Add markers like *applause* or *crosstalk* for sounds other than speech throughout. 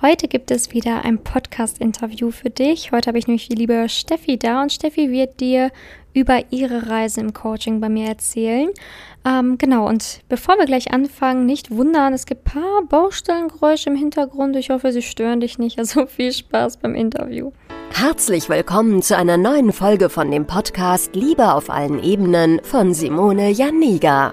Heute gibt es wieder ein Podcast-Interview für dich. Heute habe ich nämlich die liebe Steffi da und Steffi wird dir über ihre Reise im Coaching bei mir erzählen. Ähm, genau, und bevor wir gleich anfangen, nicht wundern, es gibt ein paar Baustellengeräusche im Hintergrund. Ich hoffe, sie stören dich nicht. Also *laughs* viel Spaß beim Interview. Herzlich willkommen zu einer neuen Folge von dem Podcast Liebe auf allen Ebenen von Simone Janiga.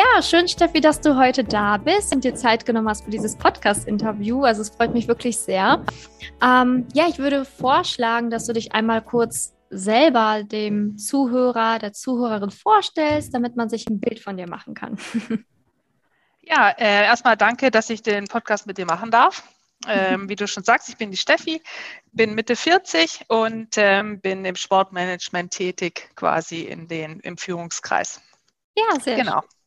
Ja, schön, Steffi, dass du heute da bist und dir Zeit genommen hast für dieses Podcast-Interview. Also es freut mich wirklich sehr. Ähm, ja, ich würde vorschlagen, dass du dich einmal kurz selber dem Zuhörer, der Zuhörerin vorstellst, damit man sich ein Bild von dir machen kann. *laughs* Ja, äh, erstmal danke, dass ich den Podcast mit dir machen darf. Ähm, wie du schon sagst, ich bin die Steffi, bin Mitte 40 und ähm, bin im Sportmanagement tätig, quasi in den, im Führungskreis. Ja, sehr genau. Schön.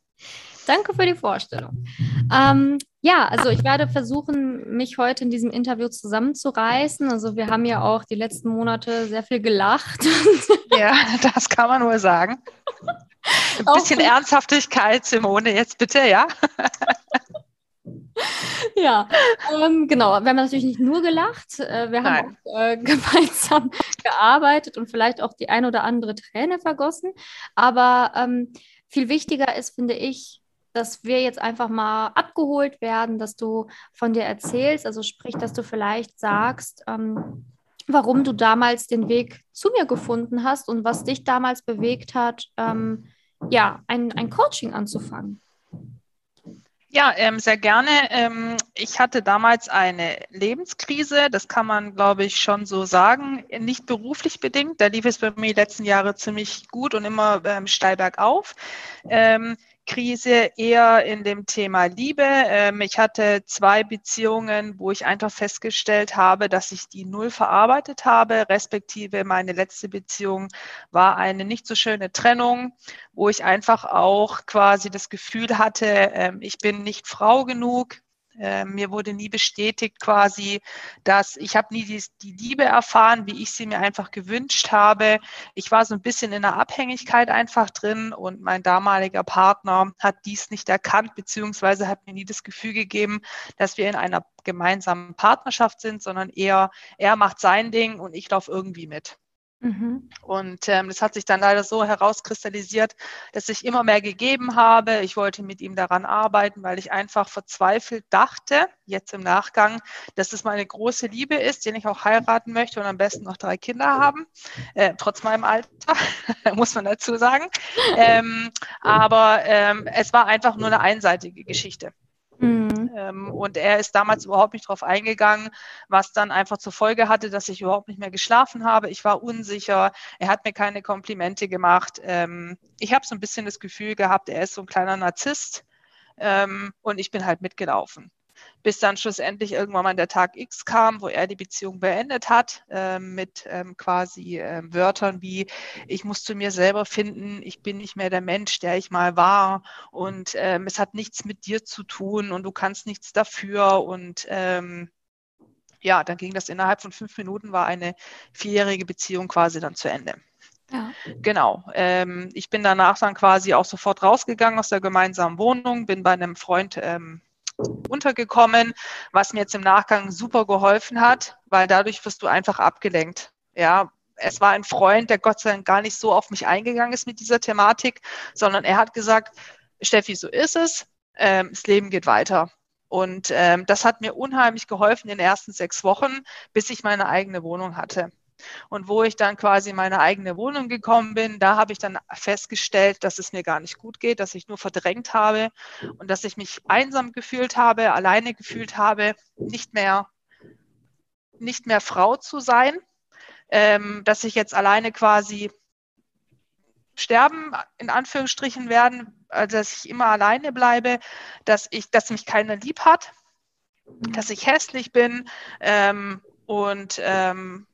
Danke für die Vorstellung. Ähm, ja, also ich werde versuchen, mich heute in diesem Interview zusammenzureißen. Also wir haben ja auch die letzten Monate sehr viel gelacht. *laughs* Ja, das kann man nur sagen. Ein bisschen auch Ernsthaftigkeit, Simone, jetzt bitte, ja. Ja, ähm, genau. Wir haben natürlich nicht nur gelacht. Äh, wir haben auch äh, *laughs* gemeinsam gearbeitet und vielleicht auch die ein oder andere Träne vergossen. Aber ähm, viel wichtiger ist, finde ich, dass wir jetzt einfach mal abgeholt werden, dass du von dir erzählst, also sprich, dass du vielleicht sagst, ähm, warum du damals den Weg zu mir gefunden hast und was dich damals bewegt hat, ähm, ja, ein, ein Coaching anzufangen. Ja, ähm, sehr gerne. Ähm, ich hatte damals eine Lebenskrise, das kann man, glaube ich, schon so sagen, nicht beruflich bedingt. Da lief es bei mir die letzten Jahre ziemlich gut und immer ähm, steil bergauf. Ähm, Krise eher in dem Thema Liebe. Ähm, ich hatte zwei Beziehungen, wo ich einfach festgestellt habe, dass ich die null verarbeitet habe, respektive meine letzte Beziehung war eine nicht so schöne Trennung, wo ich einfach auch quasi das Gefühl hatte, ähm, ich bin nicht Frau genug, äh, mir wurde nie bestätigt quasi, dass ich habe nie die, die, Liebe erfahren, wie ich sie mir einfach gewünscht habe. Ich war so ein bisschen in einer Abhängigkeit einfach drin und mein damaliger Partner hat dies nicht erkannt, beziehungsweise hat mir nie das Gefühl gegeben, dass wir in einer gemeinsamen Partnerschaft sind, sondern eher er macht sein Ding und ich laufe irgendwie mit. Mhm. Und ähm, das hat sich dann leider so herauskristallisiert, dass ich immer mehr gegeben habe. Ich wollte mit ihm daran arbeiten, weil ich einfach verzweifelt dachte, jetzt im Nachgang, dass es meine große Liebe ist, den ich auch heiraten möchte und am besten noch drei Kinder haben, äh, trotz meinem Alter, *laughs* muss man dazu sagen. Ähm, aber ähm, es war einfach nur eine einseitige Geschichte. Ähm, und er ist damals überhaupt nicht darauf eingegangen, was dann einfach zur Folge hatte, dass ich überhaupt nicht mehr geschlafen habe. Ich war unsicher. Er hat mir keine Komplimente gemacht. Ähm, ich habe so ein bisschen das Gefühl gehabt, er ist so ein kleiner Narzisst. Ähm, und ich bin halt mitgelaufen bis dann schlussendlich irgendwann mal der Tag X kam, wo er die Beziehung beendet hat, äh, mit ähm, quasi äh, Wörtern wie, ich muss zu mir selber finden, ich bin nicht mehr der Mensch, der ich mal war und ähm, es hat nichts mit dir zu tun und du kannst nichts dafür und ähm, ja, dann ging das innerhalb von fünf Minuten, war eine vierjährige Beziehung quasi dann zu Ende. Ja. Genau. Ähm, ich bin danach dann quasi auch sofort rausgegangen aus der gemeinsamen Wohnung, bin bei einem Freund ähm, untergekommen, was mir jetzt im Nachgang super geholfen hat, weil dadurch wirst du einfach abgelenkt. Ja, es war ein Freund, der Gott sei Dank gar nicht so auf mich eingegangen ist mit dieser Thematik, sondern er hat gesagt, Steffi, so ist es, ähm, das Leben geht weiter. Und ähm, das hat mir unheimlich geholfen in den ersten sechs Wochen, bis ich meine eigene Wohnung hatte. Und wo ich dann quasi in meine eigene Wohnung gekommen bin, da habe ich dann festgestellt, dass es mir gar nicht gut geht, dass ich nur verdrängt habe und dass ich mich einsam gefühlt habe, alleine gefühlt habe, nicht mehr, nicht mehr Frau zu sein, ähm, dass ich jetzt alleine quasi sterben, in Anführungsstrichen werden, also dass ich immer alleine bleibe, dass ich, dass mich keiner lieb hat, dass ich hässlich bin ähm, und ähm,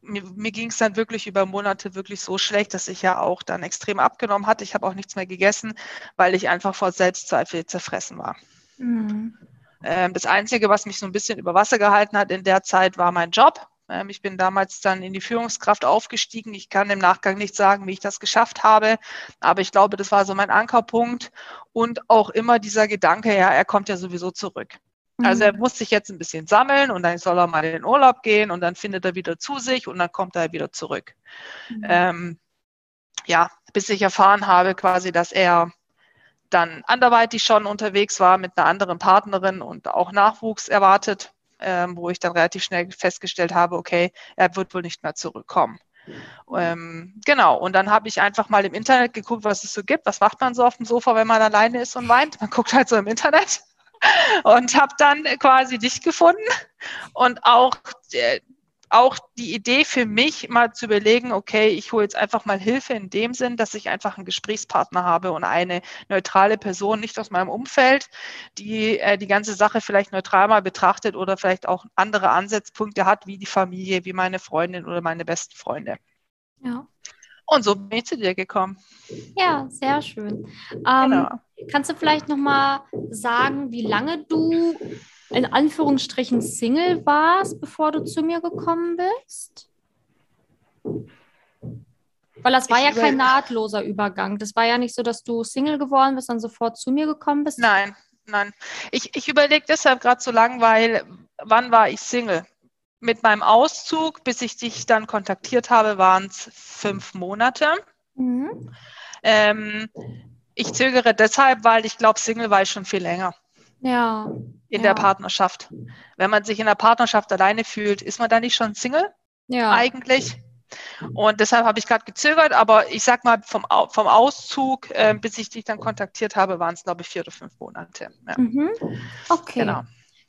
mir, mir ging es dann wirklich über Monate wirklich so schlecht, dass ich ja auch dann extrem abgenommen hatte. Ich habe auch nichts mehr gegessen, weil ich einfach vor Selbstzweifel zerfressen war. Mhm. Ähm, das Einzige, was mich so ein bisschen über Wasser gehalten hat in der Zeit, war mein Job. Ähm, ich bin damals dann in die Führungskraft aufgestiegen. Ich kann im Nachgang nicht sagen, wie ich das geschafft habe, aber ich glaube, das war so mein Ankerpunkt und auch immer dieser Gedanke, ja, er kommt ja sowieso zurück. Also er mhm. muss sich jetzt ein bisschen sammeln und dann soll er mal in den Urlaub gehen und dann findet er wieder zu sich und dann kommt er wieder zurück. Mhm. Ähm, ja, bis ich erfahren habe quasi, dass er dann anderweitig schon unterwegs war mit einer anderen Partnerin und auch Nachwuchs erwartet ähm, wo ich dann relativ schnell festgestellt habe, okay, er wird wohl nicht mehr zurückkommen. Ähm, genau, und dann habe ich einfach mal im Internet geguckt, was es so gibt. Was macht man so auf dem Sofa, wenn man alleine ist und weint? Man guckt halt so im Internet und habe dann quasi dich gefunden und auch äh, auch die Idee für mich, mal zu überlegen, okay, ich hole jetzt einfach mal Hilfe in dem Sinn, dass ich einfach einen Gesprächspartner habe und eine neutrale Person, nicht aus meinem Umfeld, die äh, die ganze Sache vielleicht neutral mal betrachtet oder vielleicht auch andere Ansatzpunkte hat, wie die Familie, wie meine Freundin oder meine besten Freunde. Ja. Und so bin ich zu dir gekommen. Ja, sehr schön. Ähm, genau. Kannst du vielleicht nochmal sagen, wie lange du in Anführungsstrichen Single warst, bevor du zu mir gekommen bist? Weil das war ich ja kein nahtloser Übergang. Das war ja nicht so, dass du Single geworden bist und sofort zu mir gekommen bist. Nein, nein. Ich, ich überlege deshalb gerade so lang, weil wann war ich Single? Mit meinem Auszug, bis ich dich dann kontaktiert habe, waren es fünf Monate. Mhm. Ähm, ich zögere deshalb, weil ich glaube, Single war ich schon viel länger. Ja. In ja. der Partnerschaft. Wenn man sich in der Partnerschaft alleine fühlt, ist man da nicht schon Single? Ja. Eigentlich. Und deshalb habe ich gerade gezögert, aber ich sag mal, vom, vom Auszug, äh, bis ich dich dann kontaktiert habe, waren es, glaube ich, vier oder fünf Monate. Ja. Mhm. Okay. Genau.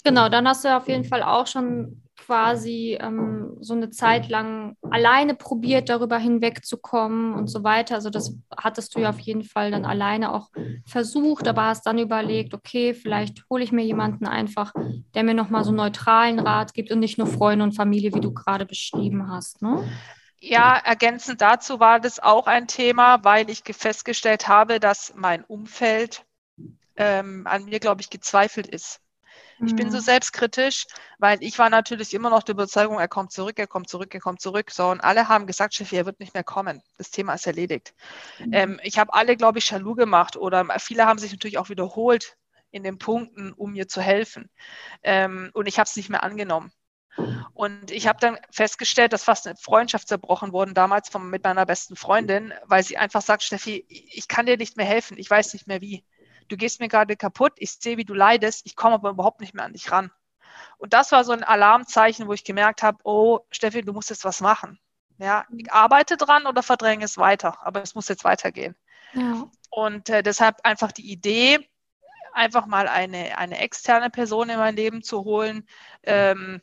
Genau, dann hast du auf jeden Fall auch schon quasi ähm, so eine Zeit lang alleine probiert, darüber hinwegzukommen und so weiter. Also das hattest du ja auf jeden Fall dann alleine auch versucht, aber hast dann überlegt, okay, vielleicht hole ich mir jemanden einfach, der mir nochmal so neutralen Rat gibt und nicht nur Freunde und Familie, wie du gerade beschrieben hast. Ne? Ja, ergänzend dazu war das auch ein Thema, weil ich festgestellt habe, dass mein Umfeld ähm, an mir, glaube ich, gezweifelt ist. Ich bin so mhm. selbstkritisch, weil ich war natürlich immer noch der Überzeugung, er kommt zurück, er kommt zurück, er kommt zurück. So, und alle haben gesagt, Chef, er wird nicht mehr kommen. Das Thema ist erledigt. Mhm. Ähm, ich habe alle, glaube ich, jaloux gemacht oder viele haben sich natürlich auch wiederholt in den Punkten, um mir zu helfen. Ähm, und ich habe es nicht mehr angenommen. Und ich habe dann festgestellt, dass fast eine Freundschaft zerbrochen wurde damals von, mit meiner besten Freundin, weil sie einfach sagt, Steffi, ich kann dir nicht mehr helfen, ich weiß nicht mehr wie du gehst mir gerade kaputt, ich sehe, wie du leidest, ich komme aber überhaupt nicht mehr an dich ran. Und das war so ein Alarmzeichen, wo ich gemerkt habe, oh, Steffi, du musst jetzt was machen. Ja, ich arbeite dran oder verdränge es weiter, aber es muss jetzt weitergehen. Ja. Und äh, deshalb einfach die Idee, einfach mal eine, eine externe Person in mein Leben zu holen, ähm,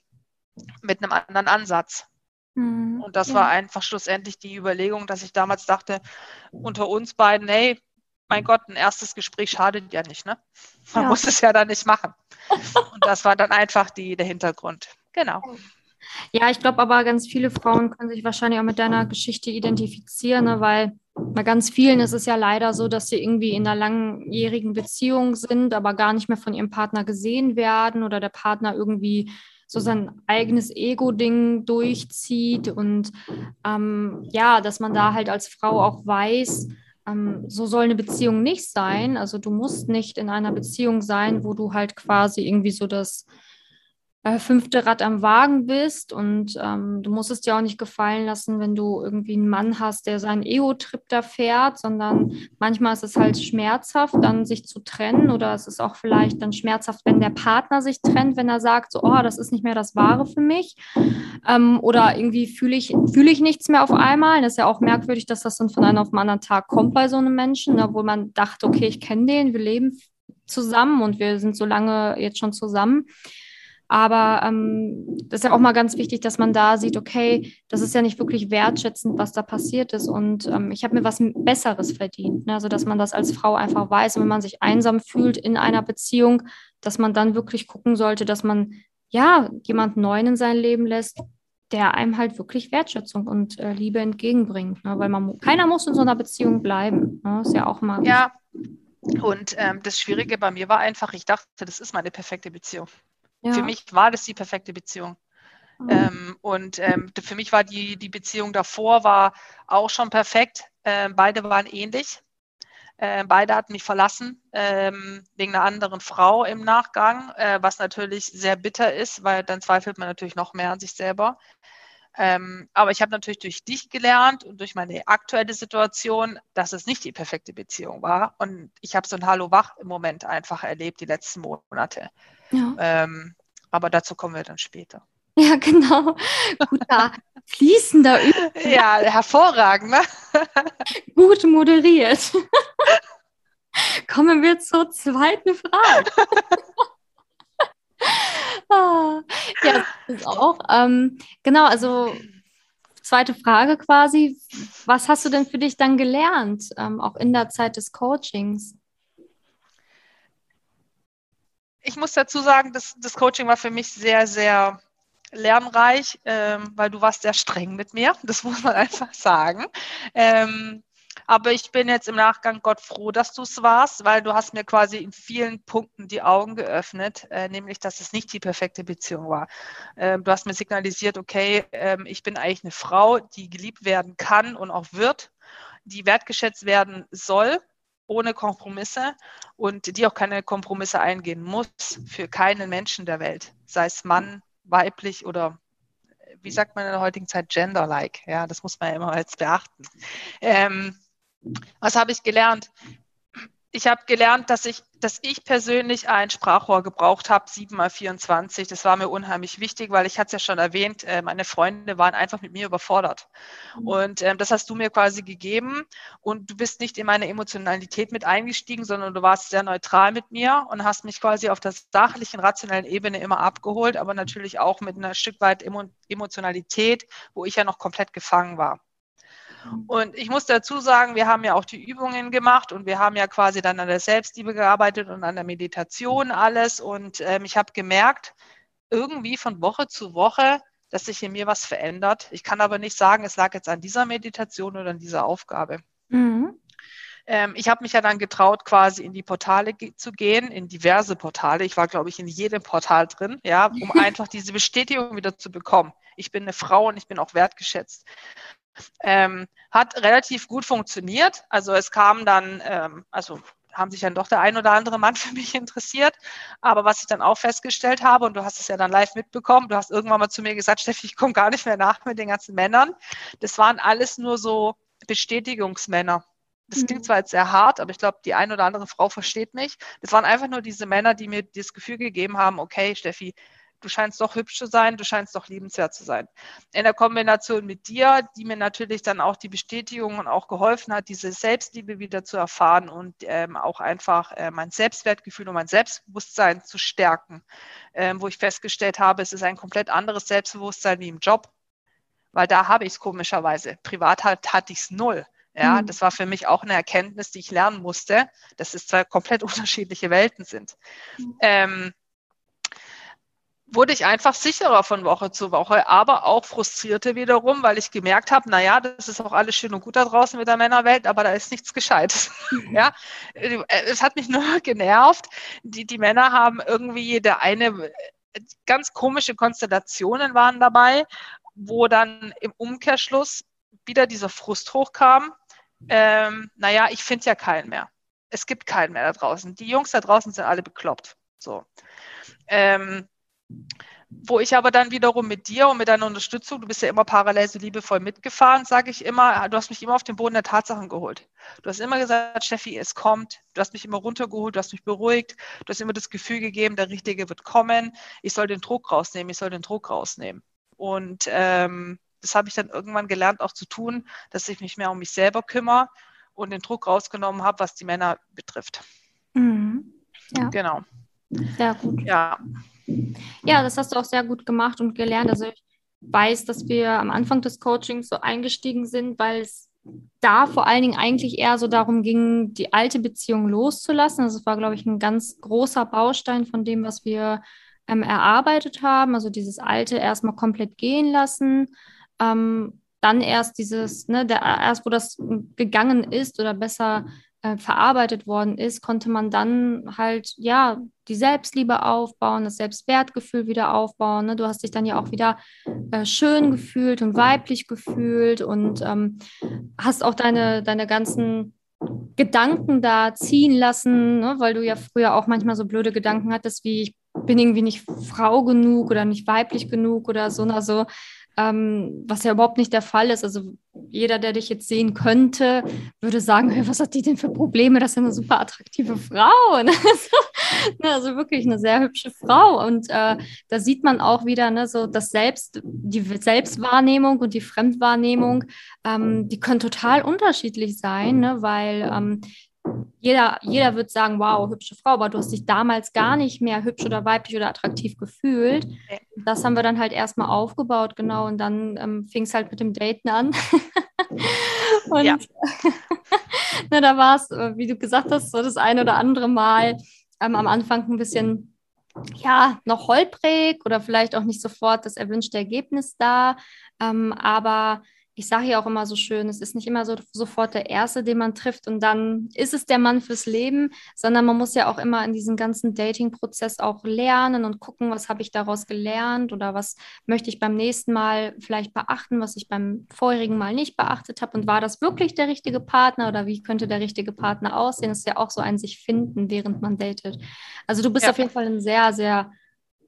mit einem anderen Ansatz. Mhm. Und das ja. war einfach schlussendlich die Überlegung, dass ich damals dachte, unter uns beiden, hey, mein Gott, ein erstes Gespräch schadet ja nicht, ne? Man ja. muss es ja dann nicht machen. Und das war dann einfach die, der Hintergrund. Genau. Ja, ich glaube aber, ganz viele Frauen können sich wahrscheinlich auch mit deiner Geschichte identifizieren, ne? weil bei ganz vielen ist es ja leider so, dass sie irgendwie in einer langjährigen Beziehung sind, aber gar nicht mehr von ihrem Partner gesehen werden oder der Partner irgendwie so sein eigenes Ego-Ding durchzieht und ähm, ja, dass man da halt als Frau auch weiß, so soll eine Beziehung nicht sein. Also du musst nicht in einer Beziehung sein, wo du halt quasi irgendwie so das äh, fünfte Rad am Wagen bist und ähm, du musst es dir auch nicht gefallen lassen, wenn du irgendwie einen Mann hast, der seinen Ego-Trip da fährt, sondern manchmal ist es halt schmerzhaft, dann sich zu trennen oder es ist auch vielleicht dann schmerzhaft, wenn der Partner sich trennt, wenn er sagt, so, oh, das ist nicht mehr das Wahre für mich ähm, oder irgendwie fühle ich, fühle ich nichts mehr auf einmal. Das ist ja auch merkwürdig, dass das dann von einem auf den anderen Tag kommt bei so einem Menschen, ne, wo man dachte, okay, ich kenne den, wir leben zusammen und wir sind so lange jetzt schon zusammen. Aber ähm, das ist ja auch mal ganz wichtig, dass man da sieht, okay, das ist ja nicht wirklich wertschätzend, was da passiert ist. Und ähm, ich habe mir was Besseres verdient. Ne? Also, dass man das als Frau einfach weiß. Und wenn man sich einsam fühlt in einer Beziehung, dass man dann wirklich gucken sollte, dass man ja jemand Neuen in sein Leben lässt, der einem halt wirklich Wertschätzung und äh, Liebe entgegenbringt. Ne? Weil man keiner muss in so einer Beziehung bleiben. Ne? Ist ja auch mal. Ja. Und ähm, das Schwierige bei mir war einfach, ich dachte, das ist meine perfekte Beziehung. Ja. Für mich war das die perfekte Beziehung. Mhm. Ähm, und ähm, für mich war die, die Beziehung davor war auch schon perfekt. Ähm, beide waren ähnlich. Äh, beide hatten mich verlassen ähm, wegen einer anderen Frau im Nachgang, äh, was natürlich sehr bitter ist, weil dann zweifelt man natürlich noch mehr an sich selber. Ähm, aber ich habe natürlich durch dich gelernt und durch meine aktuelle Situation, dass es nicht die perfekte Beziehung war. Und ich habe so ein Hallo wach im Moment einfach erlebt, die letzten Monate. Ja. Ähm, aber dazu kommen wir dann später. *laughs* Ja, genau. Guter, fließender *laughs* Übung. Ja, hervorragend. Ne? *laughs* Gut moderiert. Kommen wir zur zweiten Frage. ah, ja, das ist auch. Ähm, genau, also zweite Frage quasi. Was hast du denn für dich dann gelernt, ähm, auch in der Zeit des Coachings? Ich muss dazu sagen, das, das Coaching war für mich sehr, sehr lernreich, ähm, weil du warst sehr streng mit mir. *laughs* Das muss man einfach sagen. Ähm, aber ich bin jetzt im Nachgang Gott froh, dass du es warst, weil du hast mir quasi in vielen Punkten die Augen geöffnet, äh, nämlich, dass es nicht die perfekte Beziehung war. Ähm, du hast mir signalisiert, okay, ähm, ich bin eigentlich eine Frau, die geliebt werden kann und auch wird, die wertgeschätzt werden soll ohne Kompromisse und die auch keine Kompromisse eingehen muss für keinen Menschen der Welt, sei es Mann, weiblich oder wie sagt man in der heutigen Zeit gender-like. Ja, das muss man ja immer jetzt beachten. Ähm, was habe ich gelernt? Ich habe gelernt, dass ich, dass ich persönlich ein Sprachrohr gebraucht habe, 7 mal 24. Das war mir unheimlich wichtig, weil ich hatte es ja schon erwähnt, äh, meine Freunde waren einfach mit mir überfordert. Mhm. Und ähm, das hast du mir quasi gegeben. Und du bist nicht in meine Emotionalität mit eingestiegen, sondern du warst sehr neutral mit mir und hast mich quasi auf der sachlichen, rationellen Ebene immer abgeholt, aber natürlich auch mit einer Stück weit Emotionalität, wo ich ja noch komplett gefangen war. Und ich muss dazu sagen, wir haben ja auch die Übungen gemacht und wir haben ja quasi dann an der Selbstliebe gearbeitet und an der Meditation alles. Und ähm, ich habe gemerkt, irgendwie von Woche zu Woche, dass sich in mir was verändert. Ich kann aber nicht sagen, es lag jetzt an dieser Meditation oder an dieser Aufgabe. Mhm. Ähm, ich habe mich ja dann getraut, quasi in die Portale ge zu gehen, in diverse Portale. Ich war, glaube ich, in jedem Portal drin, ja, um *laughs* einfach diese Bestätigung wieder zu bekommen. Ich bin eine Frau und ich bin auch wertgeschätzt. Ähm, hat relativ gut funktioniert. Also es kam dann, ähm, also haben sich dann doch der ein oder andere Mann *laughs* für mich interessiert. Aber was ich dann auch festgestellt habe, und du hast es ja dann live mitbekommen, du hast irgendwann mal zu mir gesagt, *laughs* Steffi, ich komme gar nicht mehr nach mit den ganzen Männern. Das waren alles nur so Bestätigungsmänner. Das klingt mhm. zwar jetzt sehr hart, aber ich glaube, die ein oder andere Frau versteht mich. Das waren einfach nur diese Männer, die mir das Gefühl gegeben haben, okay, Steffi, du scheinst doch hübsch zu sein, du scheinst doch liebenswert zu sein. In der Kombination mit dir, die mir natürlich dann auch die Bestätigung und auch geholfen hat, diese Selbstliebe wieder zu erfahren und ähm, auch einfach äh, mein Selbstwertgefühl und mein Selbstbewusstsein zu stärken, ähm, wo ich festgestellt habe, es ist ein komplett anderes Selbstbewusstsein wie im Job, weil da habe ich es komischerweise. Privat hat, hatte ich es null. Ja, mhm. das war für mich auch eine Erkenntnis, die ich lernen musste, dass es zwei komplett *laughs* unterschiedliche Welten sind. Mhm. Ähm, wurde ich einfach sicherer von Woche zu Woche, aber auch frustrierter wiederum, weil ich gemerkt habe, naja, das ist auch alles schön und gut da draußen mit der Männerwelt, aber da ist nichts Gescheites. Mhm. *laughs* ja, es hat mich nur *laughs* genervt. Die, die Männer haben irgendwie der eine ganz komische Konstellationen waren dabei, wo dann im Umkehrschluss wieder dieser Frust hochkam. Ähm, naja, ich finde ja keinen mehr. Es gibt keinen mehr da draußen. Die Jungs da draußen sind alle bekloppt. So. Ähm, wo ich aber dann wiederum mit dir und mit deiner Unterstützung, du bist ja immer parallel so liebevoll mitgefahren, sage ich immer, du hast mich immer auf den Boden der Tatsachen geholt. Du hast immer gesagt, Steffi, es kommt. Du hast mich immer runtergeholt, du hast mich beruhigt. Du hast immer das Gefühl gegeben, der Richtige wird kommen. Ich soll den Druck rausnehmen, ich soll den Druck rausnehmen. Und ähm, das habe ich dann irgendwann gelernt auch zu tun, dass ich mich mehr um mich selber kümmere und den Druck rausgenommen habe, was die Männer betrifft. Mhm. Ja. Genau. Sehr gut. Ja. Ja, das hast du auch sehr gut gemacht und gelernt. Also ich weiß, dass wir am Anfang des Coachings so eingestiegen sind, weil es da vor allen Dingen eigentlich eher so darum ging, die alte Beziehung loszulassen. Also es war, glaube ich, ein ganz großer Baustein von dem, was wir ähm, erarbeitet haben. Also dieses alte erstmal komplett gehen lassen. Ähm, dann erst dieses, ne, der, erst wo das gegangen ist oder besser äh, verarbeitet worden ist, konnte man dann halt, ja, die Selbstliebe aufbauen, das Selbstwertgefühl wieder aufbauen. Ne? Du hast dich dann ja auch wieder äh, schön gefühlt und weiblich gefühlt und ähm, hast auch deine, deine ganzen Gedanken da ziehen lassen, ne? weil du ja früher auch manchmal so blöde Gedanken hattest, wie ich bin irgendwie nicht Frau genug oder nicht weiblich genug oder so. Also ähm, was ja überhaupt nicht der Fall ist. Also jeder, der dich jetzt sehen könnte, würde sagen, *laughs* hey, was hat die denn für Probleme? Das ist ja eine super attraktive Frau. Ne? *laughs* Ne, also wirklich eine sehr hübsche Frau. Und äh, da sieht man auch wieder ne, so das Selbst, die Selbstwahrnehmung und die Fremdwahrnehmung, ähm, die können total unterschiedlich sein, ne? weil ähm, jeder, jeder wird sagen, wow, hübsche Frau, aber du hast dich damals gar nicht mehr hübsch oder weiblich oder attraktiv gefühlt. Das haben wir dann halt erstmal aufgebaut, genau, und dann ähm, fing es halt mit dem Daten an. *laughs* und ja. *laughs* na, da war es, äh, wie du gesagt hast, so das ein oder andere Mal ähm, am Anfang ein bisschen ja, noch holprig oder vielleicht auch nicht sofort das erwünschte Ergebnis da. Ähm, aber ich sage ja auch immer so schön, es ist nicht immer so sofort der Erste, den man trifft und dann ist es der Mann fürs Leben, sondern man muss ja auch immer in diesem ganzen Dating-Prozess auch lernen und gucken, was habe ich daraus gelernt oder was möchte ich beim nächsten Mal vielleicht beachten, was ich beim vorherigen Mal nicht beachtet habe und war das wirklich der richtige Partner oder wie könnte der richtige Partner aussehen? Das ist ja auch so ein sich finden, während man datet. Also du bist ja. auf jeden Fall einen sehr, sehr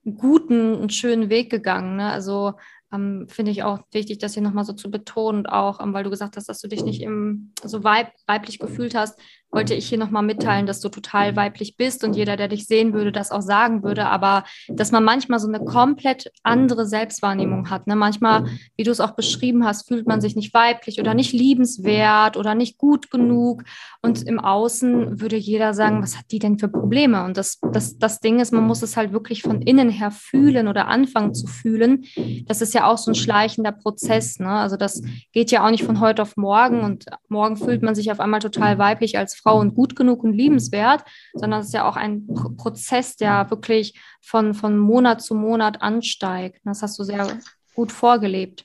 guten und schönen Weg gegangen. Ne? Also ähm, finde ich auch wichtig, das hier nochmal so zu betonen und auch, ähm, weil du gesagt hast, dass du dich nicht im, so weib, weiblich gefühlt hast, wollte ich hier nochmal mitteilen, dass du total weiblich bist und jeder, der dich sehen würde, das auch sagen würde, aber dass man manchmal so eine komplett andere Selbstwahrnehmung hat. Ne? Manchmal, wie du es auch beschrieben hast, fühlt man sich nicht weiblich oder nicht liebenswert oder nicht gut genug und im Außen würde jeder sagen, was hat die denn für Probleme? Und das, das, das Ding ist, man muss es halt wirklich von innen her fühlen oder anfangen zu fühlen. Das ist ja auch so ein schleichender Prozess. Ne? Also das geht ja auch nicht von heute auf morgen und morgen fühlt man sich auf einmal total weiblich als Frau und gut genug und liebenswert, sondern es ist ja auch ein Prozess, der wirklich von, von Monat zu Monat ansteigt. Das hast du sehr gut vorgelebt.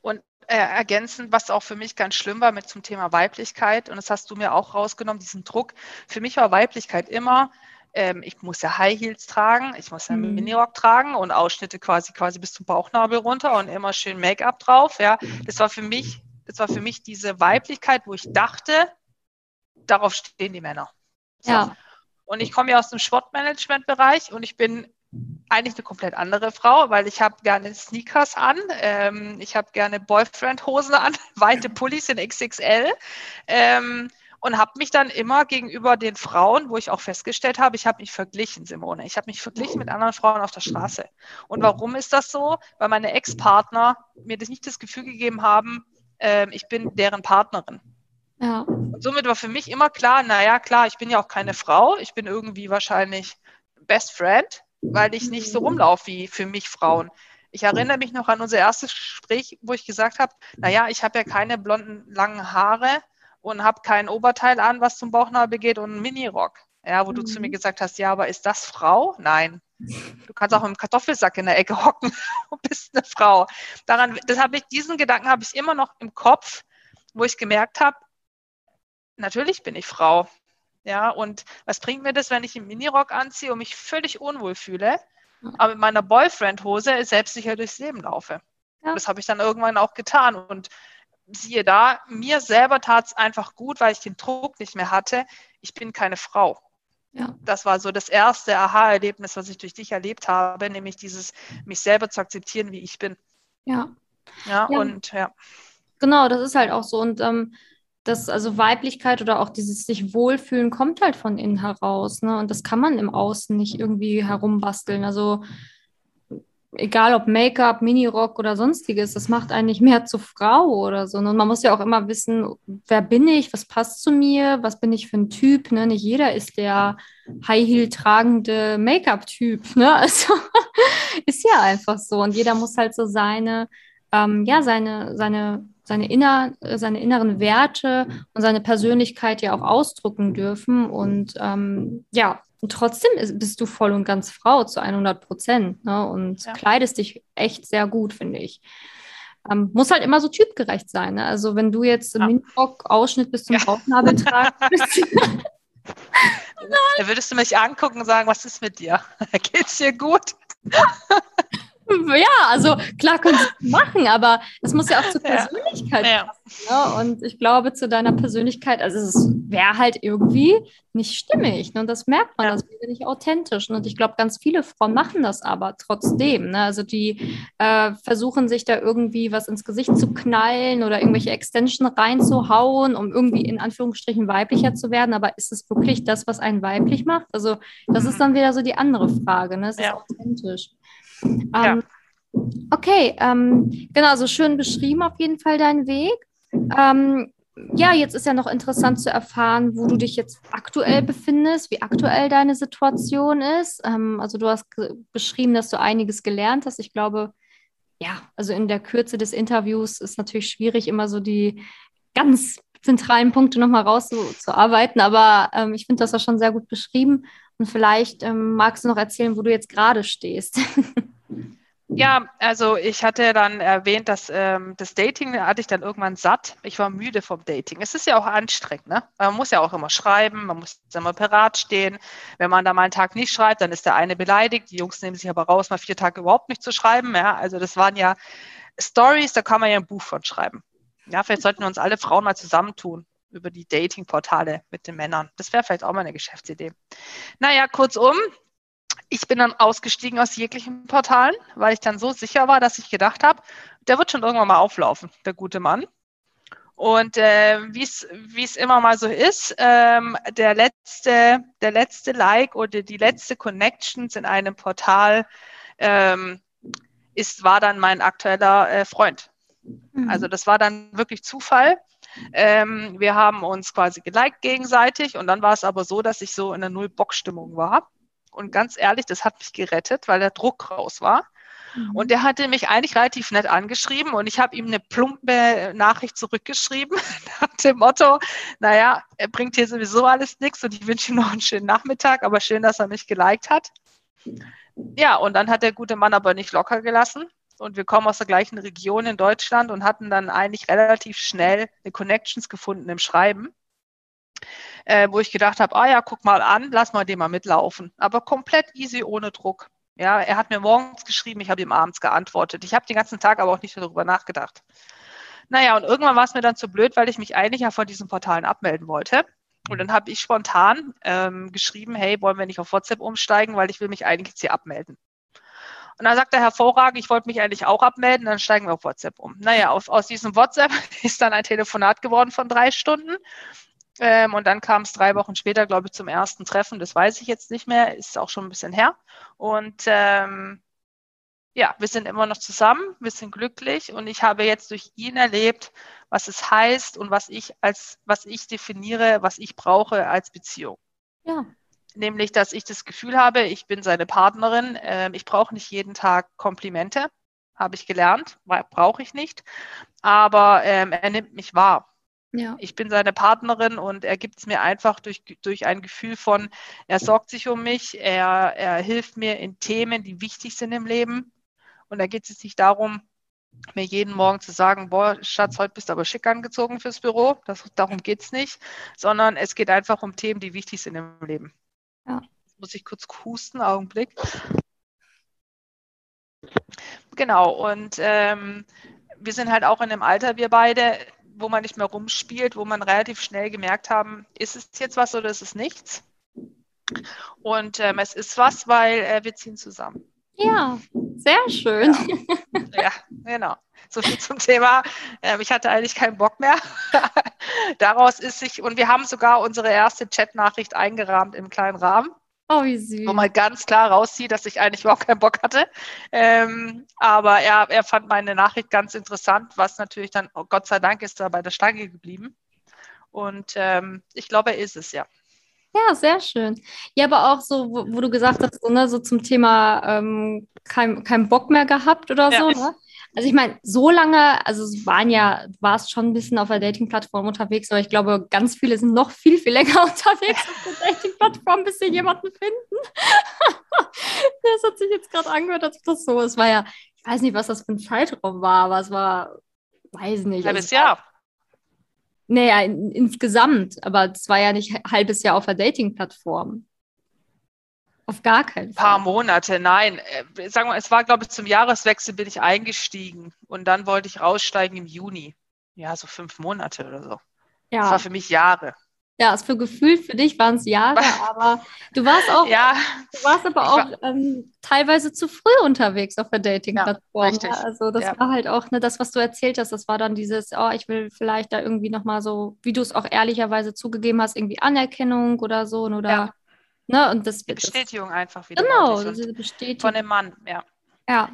Und äh, ergänzend, was auch für mich ganz schlimm war mit zum Thema Weiblichkeit, und das hast du mir auch rausgenommen, diesen Druck. Für mich war Weiblichkeit immer, ähm, ich muss ja High Heels tragen, ich muss ja mhm. Minirock tragen und Ausschnitte quasi quasi bis zum Bauchnabel runter und immer schön Make-up drauf. Ja, das war für mich, das war für mich diese Weiblichkeit, wo ich dachte, darauf stehen die Männer. So. Ja. Und ich komme ja aus dem Sportmanagement-Bereich und ich bin eigentlich eine komplett andere Frau, weil ich habe gerne Sneakers an, ähm, ich habe gerne Boyfriend-Hosen an, *laughs* weite Pullis in XXL ähm, und habe mich dann immer gegenüber den Frauen, wo ich auch festgestellt habe, ich habe mich verglichen, Simone. Ich habe mich verglichen mit anderen Frauen auf der Straße. Und warum ist das so? Weil meine Ex-Partner mir das nicht das Gefühl gegeben haben, äh, ich bin deren Partnerin. Ja. Und somit war für mich immer klar, naja, klar, ich bin ja auch keine Frau, ich bin irgendwie wahrscheinlich Best Friend, weil ich nicht so rumlaufe wie für mich Frauen. Ich erinnere mich noch an unser erstes Gespräch, wo ich gesagt habe, naja, ich habe ja keine blonden, langen Haare und habe kein Oberteil an, was zum Bauchnabel geht und einen Minirock. Ja, wo mhm. du zu mir mhm. gesagt hast, ja, aber ist das Frau? Nein. Du kannst auch mit einem Kartoffelsack in der Ecke hocken *laughs* und bist eine Frau. Daran, das habe ich, diesen Gedanken habe ich immer noch im Kopf, wo ich gemerkt habe, natürlich bin ich Frau. Ja, und was bringt mir das, wenn ich einen Minirock anziehe und mich völlig unwohl fühle, aber mit meiner Boyfriend-Hose selbstsicher durchs Leben laufe? Ja. Das habe ich dann irgendwann auch getan. Und siehe da, mir selber tat es einfach gut, weil ich den Druck nicht mehr hatte. Ich bin keine Frau. Ja. Das war so das erste Aha-Erlebnis, was ich durch dich erlebt habe, nämlich dieses, mich selber zu akzeptieren, wie ich bin. Ja. Ja, ja. und ja. Genau, das ist halt auch so. Und ähm, das, also Weiblichkeit oder auch dieses sich wohlfühlen kommt halt von innen heraus. Ne? Und das kann man im Außen nicht irgendwie herumbasteln. Also egal ob Make-up, Minirock oder sonstiges, das macht eigentlich mehr zur Frau oder so. Und man muss ja auch immer wissen, wer bin ich, was passt zu mir, was bin ich für ein Typ. Ne? Nicht jeder ist der High-Heel tragende Make-up-Typ. Ne? *laughs* Also ist ja einfach so. Und jeder muss halt so seine, ähm, ja, seine, seine, seine, inner, seine inneren Werte und seine Persönlichkeit ja auch ausdrücken dürfen. Und ähm, ja, und trotzdem ist, bist du voll und ganz Frau zu 100 Prozent ne? und ja. kleidest dich echt sehr gut, finde ich. Ähm, muss halt immer so typgerecht sein. Ne? Also wenn du jetzt im ja. Minirock-Ausschnitt bis zum ja. Bauchnabel *laughs* tragst, Da würdest du mich angucken und sagen, was ist mit dir? *laughs* Geht's dir gut? Ja, also klar könntest du machen, aber es muss ja auch zur Persönlichkeit ja. passen. Ne? Und ich glaube, zu deiner Persönlichkeit, also es wäre halt irgendwie nicht stimmig. Ne? Und das merkt man, ja. das wäre nicht authentisch. Und ich glaube, ganz viele Frauen machen das aber trotzdem. Ne? Also die äh, versuchen sich da irgendwie was ins Gesicht zu knallen oder irgendwelche Extension reinzuhauen, um irgendwie in Anführungsstrichen weiblicher zu werden. Aber ist es wirklich das, was einen weiblich macht? Also das ist dann wieder so die andere Frage. Ne? Es ist ja. authentisch. Ja. Ähm, okay, ähm, genau, so schön beschrieben auf jeden Fall dein Weg. Ähm, ja, jetzt ist ja noch interessant zu erfahren, wo du dich jetzt aktuell befindest, wie aktuell deine Situation ist. Ähm, also du hast beschrieben, dass du einiges gelernt hast. Ich glaube, ja, also in der Kürze des Interviews ist natürlich schwierig, immer so die ganz zentralen Punkte nochmal rauszuarbeiten, aber ähm, ich finde das auch schon sehr gut beschrieben. Und vielleicht ähm, magst du noch erzählen, wo du jetzt gerade stehst. *laughs* Ja, also ich hatte dann erwähnt, dass ähm, das Dating hatte ich dann irgendwann satt. Ich war müde vom Dating. Es ist ja auch anstrengend, ne? Man muss ja auch immer schreiben, man muss immer parat stehen. Wenn man da mal einen Tag nicht schreibt, dann ist der eine beleidigt. Die Jungs nehmen sich aber raus, mal vier Tage überhaupt nicht zu schreiben. Ja, also das waren ja Stories, da kann man ja ein Buch von schreiben. Ja, vielleicht sollten wir uns alle Frauen mal zusammentun über die Dating-Portale mit den Männern. Das wäre vielleicht auch mal eine Geschäftsidee. Naja, kurzum, ich bin dann ausgestiegen aus jeglichen Portalen, weil ich dann so sicher war, dass ich gedacht habe, der wird schon irgendwann mal auflaufen, der gute Mann. Und äh, wie es immer mal so ist, ähm, der, letzte, der letzte Like oder die letzte Connections in einem Portal ähm, ist, war dann mein aktueller äh, Freund. Mhm. Also das war dann wirklich Zufall. Ähm, wir haben uns quasi geliked gegenseitig und dann war es aber so, dass ich so in der Null-Bock-Stimmung war. Und ganz ehrlich, das hat mich gerettet, weil der Druck raus war. Mhm. Und der hatte mich eigentlich relativ nett angeschrieben und ich habe ihm eine plumpe Nachricht zurückgeschrieben *laughs* nach dem Motto, naja, er bringt hier sowieso alles nichts und ich wünsche ihm noch einen schönen Nachmittag, aber schön, dass er mich geliked hat. Ja, und dann hat der gute Mann aber nicht locker gelassen und wir kommen aus der gleichen Region in Deutschland und hatten dann eigentlich relativ schnell eine Connections gefunden im Schreiben äh, wo ich gedacht habe, ah ja, guck mal an, lass mal den mal mitlaufen. Aber komplett easy, ohne Druck. Ja, er hat mir morgens geschrieben, ich habe ihm abends geantwortet. Ich habe den ganzen Tag aber auch nicht darüber nachgedacht. Naja, und irgendwann war es mir dann zu blöd, weil ich mich eigentlich ja von diesen Portalen abmelden wollte. Und dann habe ich spontan ähm, geschrieben, hey, wollen wir nicht auf WhatsApp umsteigen, weil ich will mich eigentlich jetzt hier abmelden. Und dann sagt er hervorragend, ich wollte mich eigentlich auch abmelden, dann steigen wir auf WhatsApp um. Naja, auf, aus diesem WhatsApp *laughs* ist dann ein Telefonat geworden von drei Stunden. Ähm, und dann kam es drei Wochen später, glaube ich, zum ersten Treffen. Das weiß ich jetzt nicht mehr, ist auch schon ein bisschen her. Und ähm, ja, wir sind immer noch zusammen, wir sind glücklich und ich habe jetzt durch ihn erlebt, was es heißt und was ich als, was ich definiere, was ich brauche als Beziehung. Ja. Nämlich, dass ich das Gefühl habe, ich bin seine Partnerin, äh, ich brauche nicht jeden Tag Komplimente, habe ich gelernt, brauche ich nicht, aber ähm, er nimmt mich wahr. Ja. Ich bin seine Partnerin und er gibt es mir einfach durch, durch ein Gefühl von, er sorgt sich um mich, er, er hilft mir in Themen, die wichtig sind im Leben. Und da geht es nicht darum, mir jeden Morgen zu sagen, boah, Schatz, heute bist du aber schick angezogen fürs Büro. Das, darum geht es nicht, sondern es geht einfach um Themen, die wichtig sind im Leben. Ja. Muss ich kurz husten, Augenblick. Genau, und ähm, wir sind halt auch in einem Alter, wir beide, wo man nicht mehr rumspielt, wo man relativ schnell gemerkt haben, ist es jetzt was oder ist es nichts? Und ähm, es ist was, weil äh, wir ziehen zusammen. Ja, sehr schön. Ja, *laughs* ja genau. *laughs* So viel zum Thema. Ähm, ich hatte eigentlich keinen Bock mehr. *laughs* Daraus ist sich, und wir haben sogar unsere erste Chatnachricht eingerahmt im kleinen Rahmen. Oh, wie süß. Wo man ganz klar rauszieht, dass ich eigentlich überhaupt keinen Bock hatte. Ähm, aber er, er fand meine Nachricht ganz interessant, was natürlich dann, oh Gott sei Dank, ist er bei der Stange geblieben. Und ähm, ich glaube, er ist es, ja. Ja, sehr schön. Ja, aber auch so, wo, wo du gesagt hast, so, ne, so zum Thema ähm, kein, kein Bock mehr gehabt oder ja. so. Ne? Also ich meine, so lange, also es waren ja, du warst schon ein bisschen auf der Dating-Plattform unterwegs, aber ich glaube, ganz viele sind noch viel, viel länger *laughs* unterwegs auf der Dating-Plattform, bis sie jemanden finden. *laughs* das hat sich jetzt gerade angehört, als das so Es war ja, ich weiß nicht, was das für ein Zeitraum war, aber es war, weiß nicht. Halbes also Jahr. Naja, in, insgesamt, aber es war ja nicht ein halbes Jahr auf der Dating-Plattform. Auf gar keinen Fall. Ein paar Monate, nein. Äh, sagen wir, es war, glaube ich, zum Jahreswechsel bin ich eingestiegen und dann wollte ich raussteigen im Juni. Ja, so fünf Monate oder so. Ja. Das war für mich Jahre. Ja, ist für gefühlt für dich waren es Jahre, *laughs* aber du warst auch, ja, du warst aber auch war, ähm, teilweise zu früh unterwegs auf der Dating-Plattform. Ja, also das ja. war halt auch ne, das, was du erzählt hast. Das war dann dieses, oh, ich will vielleicht da irgendwie nochmal so, wie du es auch ehrlicherweise zugegeben hast, irgendwie Anerkennung oder so oder ja. Ne und das die Bestätigung das, einfach wieder. Genau, diese Bestätigung von dem Mann, ja. Ja.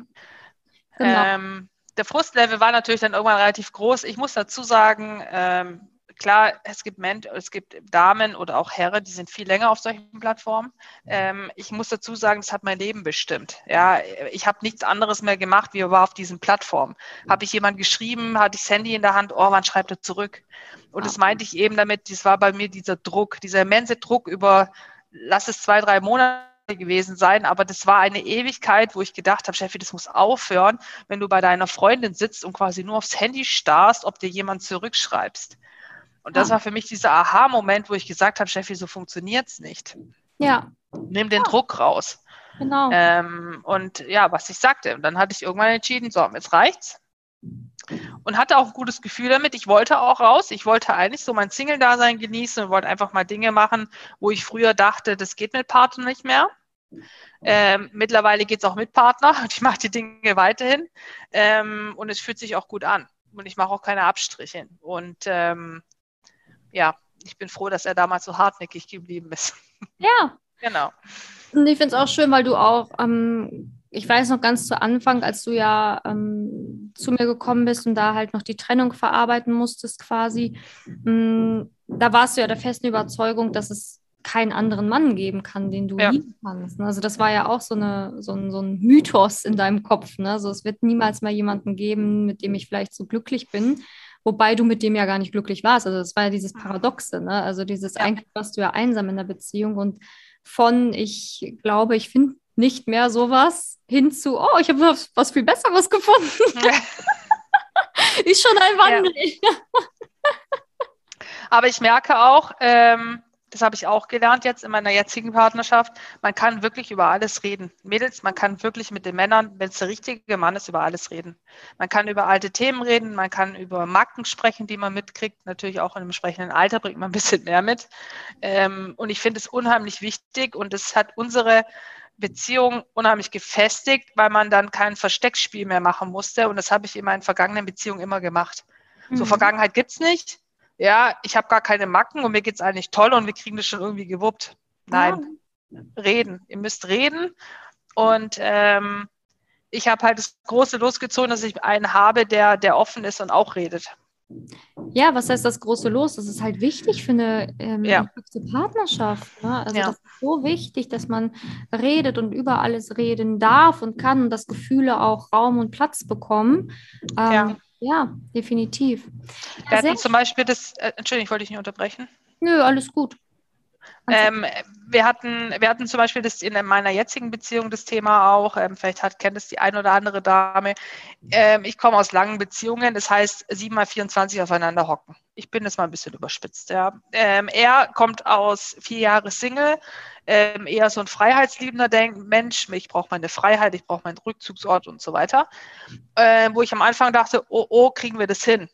Genau. Ähm, der Frustlevel war natürlich dann irgendwann relativ groß. Ich muss dazu sagen, ähm, klar, es gibt, Men es gibt Damen oder auch Herren, die sind viel länger auf solchen Plattformen. Ähm, ich muss dazu sagen, das hat mein Leben bestimmt. Ja, ich habe nichts anderes mehr gemacht, wie war auf diesen Plattformen. Habe ich jemand geschrieben, hatte ich das Handy in der Hand, oh, wann schreibt er zurück? Und das meinte ich eben damit, das war bei mir dieser Druck, dieser immense Druck über, lass es zwei, drei Monate gewesen sein, aber das war eine Ewigkeit, wo ich gedacht habe, Steffi, das muss aufhören, wenn du bei deiner Freundin sitzt und quasi nur aufs Handy starrst, ob dir jemand zurückschreibst. Und das ah. war für mich dieser Aha-Moment, wo ich gesagt habe, Steffi, so funktioniert es nicht. Ja. Nimm den ja. Druck raus. Genau. Ähm, und ja, was ich sagte. Und dann hatte ich irgendwann entschieden, so, jetzt reicht's. Und hatte auch ein gutes Gefühl damit. Ich wollte auch raus. Ich wollte eigentlich so mein Single-Dasein genießen und wollte einfach mal Dinge machen, wo ich früher dachte, das geht mit Partner nicht mehr. Ähm, mittlerweile geht es auch mit Partner *laughs* und ich mache die Dinge weiterhin. Ähm, und es fühlt sich auch gut an. Und ich mache auch keine Abstriche. Und ähm, ja, ich bin froh, dass er damals so hartnäckig geblieben ist. Ja. *laughs* genau. Und ich finde es auch schön, weil du auch, ähm, ich weiß noch ganz zu Anfang, als du ja ähm, zu mir gekommen bist und da halt noch die Trennung verarbeiten musstest quasi, mh, mm, da warst du ja der festen Überzeugung, dass es keinen anderen Mann geben kann, den du ja. lieben kannst. Ne? Also das war ja auch so, eine, so, ein, so ein Mythos in deinem Kopf. Ne? Also es wird niemals mal jemanden geben, mit dem ich vielleicht so glücklich bin wobei du mit dem ja gar nicht glücklich warst. Also das war ja dieses. Paradoxe, ne? Also dieses ja. eigentlich warst du ja einsam in der Beziehung und von ich glaube, ich finde nicht mehr sowas hin zu, oh, ich habe was, viel Besseres gefunden. Ja. *laughs* ist schon ein Wandel. Ja. *laughs* Aber ich merke auch, ähm, das habe ich auch gelernt jetzt in meiner jetzigen Partnerschaft, man kann wirklich über alles reden. Mädels, man kann wirklich mit den Männern, wenn es der richtige Mann ist, über alles reden. Man kann über alte Themen reden, man kann über Marken sprechen, die man mitkriegt. Natürlich auch in einem entsprechenden Alter bringt man ein bisschen mehr mit. Ähm, und ich finde es unheimlich wichtig und es hat unsere Beziehung unheimlich gefestigt, weil man dann kein Versteckspiel mehr machen musste. Und das habe ich in meinen vergangenen Beziehungen immer gemacht. Mhm. So Vergangenheit gibt es nicht ja, ich habe gar keine Macken und mir geht es eigentlich toll und wir kriegen das schon irgendwie gewuppt. Nein, ja. reden. Ihr müsst reden. Und ähm, ich habe halt das große losgezogen, dass ich einen habe, der, der offen ist und auch redet. Ja, was heißt das große Los? Das ist halt wichtig für eine ähm, ja. Partnerschaft. Ne? Also ja. das ist so wichtig, dass man redet und über alles reden darf und kann und dass Gefühle auch Raum und Platz bekommen. Ähm, ja. Ja, definitiv. Wir hatten zum Beispiel das, äh, Entschuldigung, ich wollte dich nicht unterbrechen. Nö, alles gut. Ähm, wir, hatten, wir hatten zum Beispiel das in meiner jetzigen Beziehung das Thema auch, ähm, vielleicht hat, kennt es die eine oder andere Dame. Ähm, ich komme aus langen Beziehungen, das heißt 7 mal 24 aufeinander hocken. Ich bin jetzt mal ein bisschen überspitzt. Ja. Ähm, er kommt aus vier Jahre Single, ähm, eher so ein freiheitsliebender Denk Mensch, ich brauche meine Freiheit, ich brauche meinen Rückzugsort und so weiter. Ähm, wo ich am Anfang dachte, oh, oh, kriegen wir das hin?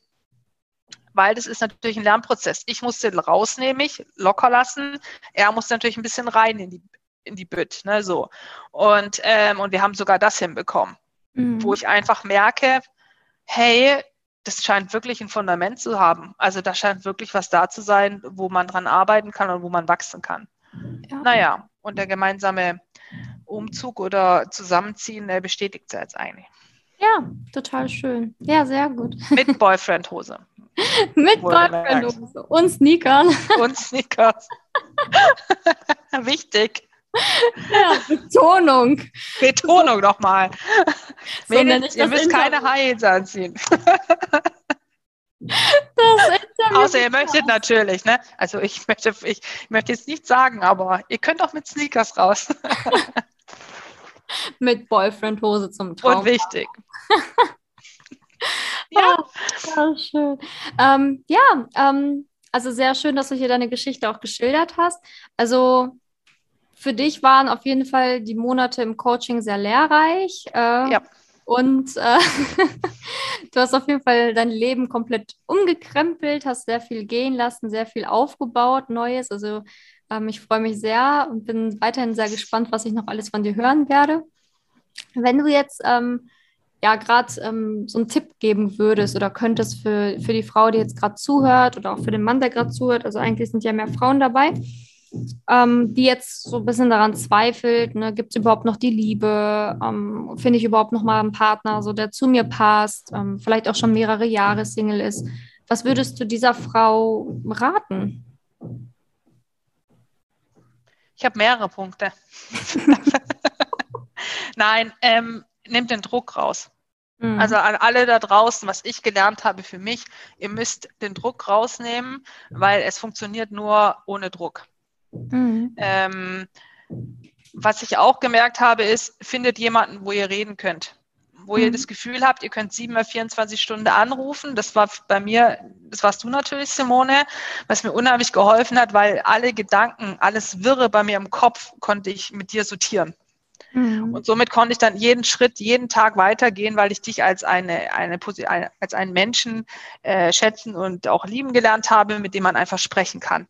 Weil das ist natürlich ein Lernprozess. Ich musste rausnehmen, mich locker lassen. Er musste natürlich ein bisschen rein in die, in die Bütt, ne, so. Und, ähm, und wir haben sogar das hinbekommen, mhm. wo ich einfach merke, hey, das scheint wirklich ein Fundament zu haben. Also da scheint wirklich was da zu sein, wo man dran arbeiten kann und wo man wachsen kann. Ja. Naja, und der gemeinsame Umzug oder Zusammenziehen der bestätigt es jetzt eigentlich. Ja, total schön. Ja, sehr gut. Mit Boyfriend-Hose. *laughs* Mit Boyfriend-Hose und Sneakern. *laughs* Und Sneakers. *laughs* Wichtig. Ja, Betonung. Betonung nochmal. So Mädels, ihr müsst Interview. keine High anziehen. Außer ihr möchtet natürlich, ne? Also ich möchte, ich möchte jetzt nicht sagen, aber ihr könnt auch mit Sneakers raus. mit Boyfriend-Hose zum Traum. Und wichtig. Ja. Ah, schön. Ähm, ja, ähm, also sehr schön, dass du hier deine Geschichte auch geschildert hast. Also für dich waren auf jeden Fall die Monate im Coaching sehr lehrreich. Äh, ja. Und äh, *laughs* du hast auf jeden Fall dein Leben komplett umgekrempelt, hast sehr viel gehen lassen, sehr viel aufgebaut, Neues. Also ähm, ich freue mich sehr und bin weiterhin sehr gespannt, was ich noch alles von dir hören werde. Wenn du jetzt ähm, ja gerade ähm, so einen Tipp geben würdest oder könntest für, für die Frau, die jetzt gerade zuhört oder auch für den Mann, der gerade zuhört, also eigentlich sind ja mehr Frauen dabei, ähm, die jetzt so ein bisschen daran zweifelt, ne, gibt es überhaupt noch die Liebe, ähm, finde ich überhaupt noch mal einen Partner, so der zu mir passt, ähm, vielleicht auch schon mehrere Jahre Single ist. Was würdest du dieser Frau raten? Ich habe mehrere Punkte. *laughs* Nein, ähm, nehmt den Druck raus. Mhm. Also an alle da draußen, was ich gelernt habe für mich, ihr müsst den Druck rausnehmen, weil es funktioniert nur ohne Druck. Mhm. Ähm, was ich auch gemerkt habe, ist, findet jemanden, wo ihr reden könnt. Wo mhm. ihr das Gefühl habt, ihr könnt sieben oder 24 Stunden anrufen. Das war bei mir, das warst du natürlich, Simone, was mir unheimlich geholfen hat, weil alle Gedanken, alles Wirre bei mir im Kopf konnte ich mit dir sortieren. Mhm. Und somit konnte ich dann jeden Schritt, jeden Tag weitergehen, weil ich dich als eine, eine, als einen Menschen äh, schätzen und auch lieben gelernt habe, mit dem man einfach sprechen kann.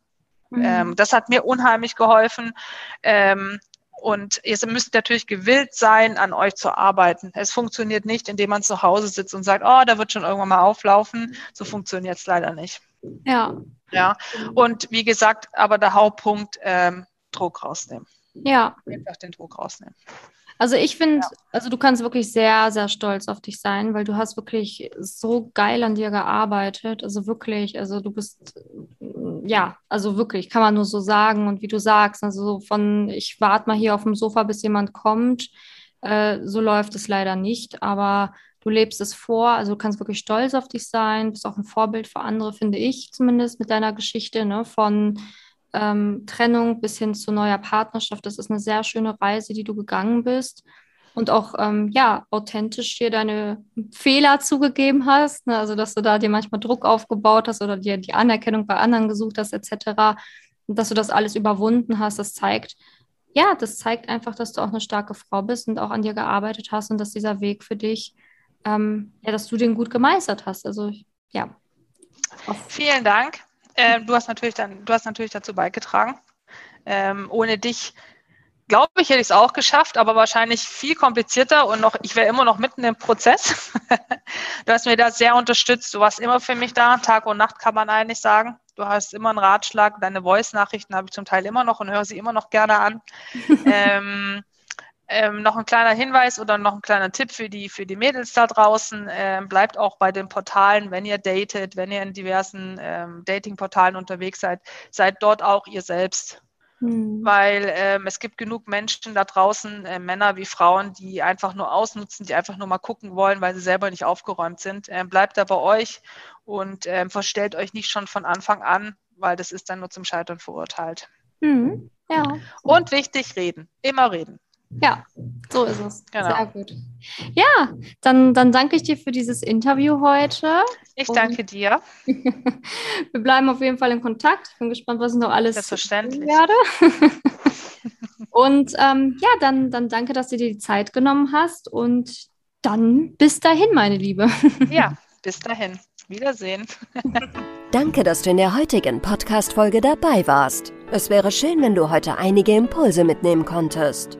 Mhm. Ähm, das hat mir unheimlich geholfen. Ähm, und ihr müsst natürlich gewillt sein, an euch zu arbeiten. Es funktioniert nicht, indem man zu Hause sitzt und sagt, oh, da wird schon irgendwann mal auflaufen. So funktioniert es leider nicht. Ja. Ja. Und wie gesagt, aber der Hauptpunkt, ähm, Druck rausnehmen. Ja. Einfach den Druck rausnehmen. Also ich finde, ja. also du kannst wirklich sehr, sehr stolz auf dich sein, weil du hast wirklich so geil an dir gearbeitet. Also wirklich, also du bist, ja, also wirklich, kann man nur so sagen. Und wie du sagst, also von ich warte mal hier auf dem Sofa, bis jemand kommt, äh, so läuft es leider nicht. Aber du lebst es vor, also du kannst wirklich stolz auf dich sein, bist auch ein Vorbild für andere, finde ich zumindest mit deiner Geschichte, ne, von ähm, Trennung bis hin zu neuer Partnerschaft. Das ist eine sehr schöne Reise, die du gegangen bist und auch ähm, ja authentisch dir deine Fehler zugegeben hast, ne? also dass du da dir manchmal Druck aufgebaut hast oder dir die Anerkennung bei anderen gesucht hast etc. Und dass du das alles überwunden hast, das zeigt ja, das zeigt einfach, dass du auch eine starke Frau bist und auch an dir gearbeitet hast und dass dieser Weg für dich ähm, ja, dass du den gut gemeistert hast. Also ja. Vielen Dank. Ähm, du hast natürlich dann, du hast natürlich dazu beigetragen. Ähm, ohne dich, glaube ich, hätte ich es auch geschafft, aber wahrscheinlich viel komplizierter und noch, ich wäre immer noch mitten im Prozess. *laughs* du hast mir da sehr unterstützt. Du warst immer für mich da. Tag und Nacht kann man eigentlich sagen. Du hast immer einen Ratschlag. Deine Voice-Nachrichten habe ich zum Teil immer noch und höre sie immer noch gerne an. *laughs* ähm, ähm, noch ein kleiner Hinweis oder noch ein kleiner Tipp für die, für die Mädels da draußen. Ähm, bleibt auch bei den Portalen, wenn ihr datet, wenn ihr in diversen ähm, Dating-Portalen unterwegs seid, seid dort auch ihr selbst. Mhm. Weil ähm, es gibt genug Menschen da draußen, äh, Männer wie Frauen, die einfach nur ausnutzen, die einfach nur mal gucken wollen, weil sie selber nicht aufgeräumt sind. Ähm, bleibt da bei euch und ähm, verstellt euch nicht schon von Anfang an, weil das ist dann nur zum Scheitern verurteilt. Mhm. Ja. Und wichtig, reden. Immer reden. Ja, so ist es. Genau. Sehr gut. Ja, dann, dann danke ich dir für dieses Interview heute. Ich danke dir. *laughs* Wir bleiben auf jeden Fall in Kontakt. Ich bin gespannt, was ich noch alles Selbstverständlich. werde. *laughs* und ähm, ja, dann, dann danke, dass du dir die Zeit genommen hast. Und dann bis dahin, meine Liebe. ja, *laughs* bis dahin. Wiedersehen. Danke, dass du in der heutigen Podcast-Folge dabei warst. Es wäre schön, wenn du heute einige Impulse mitnehmen konntest.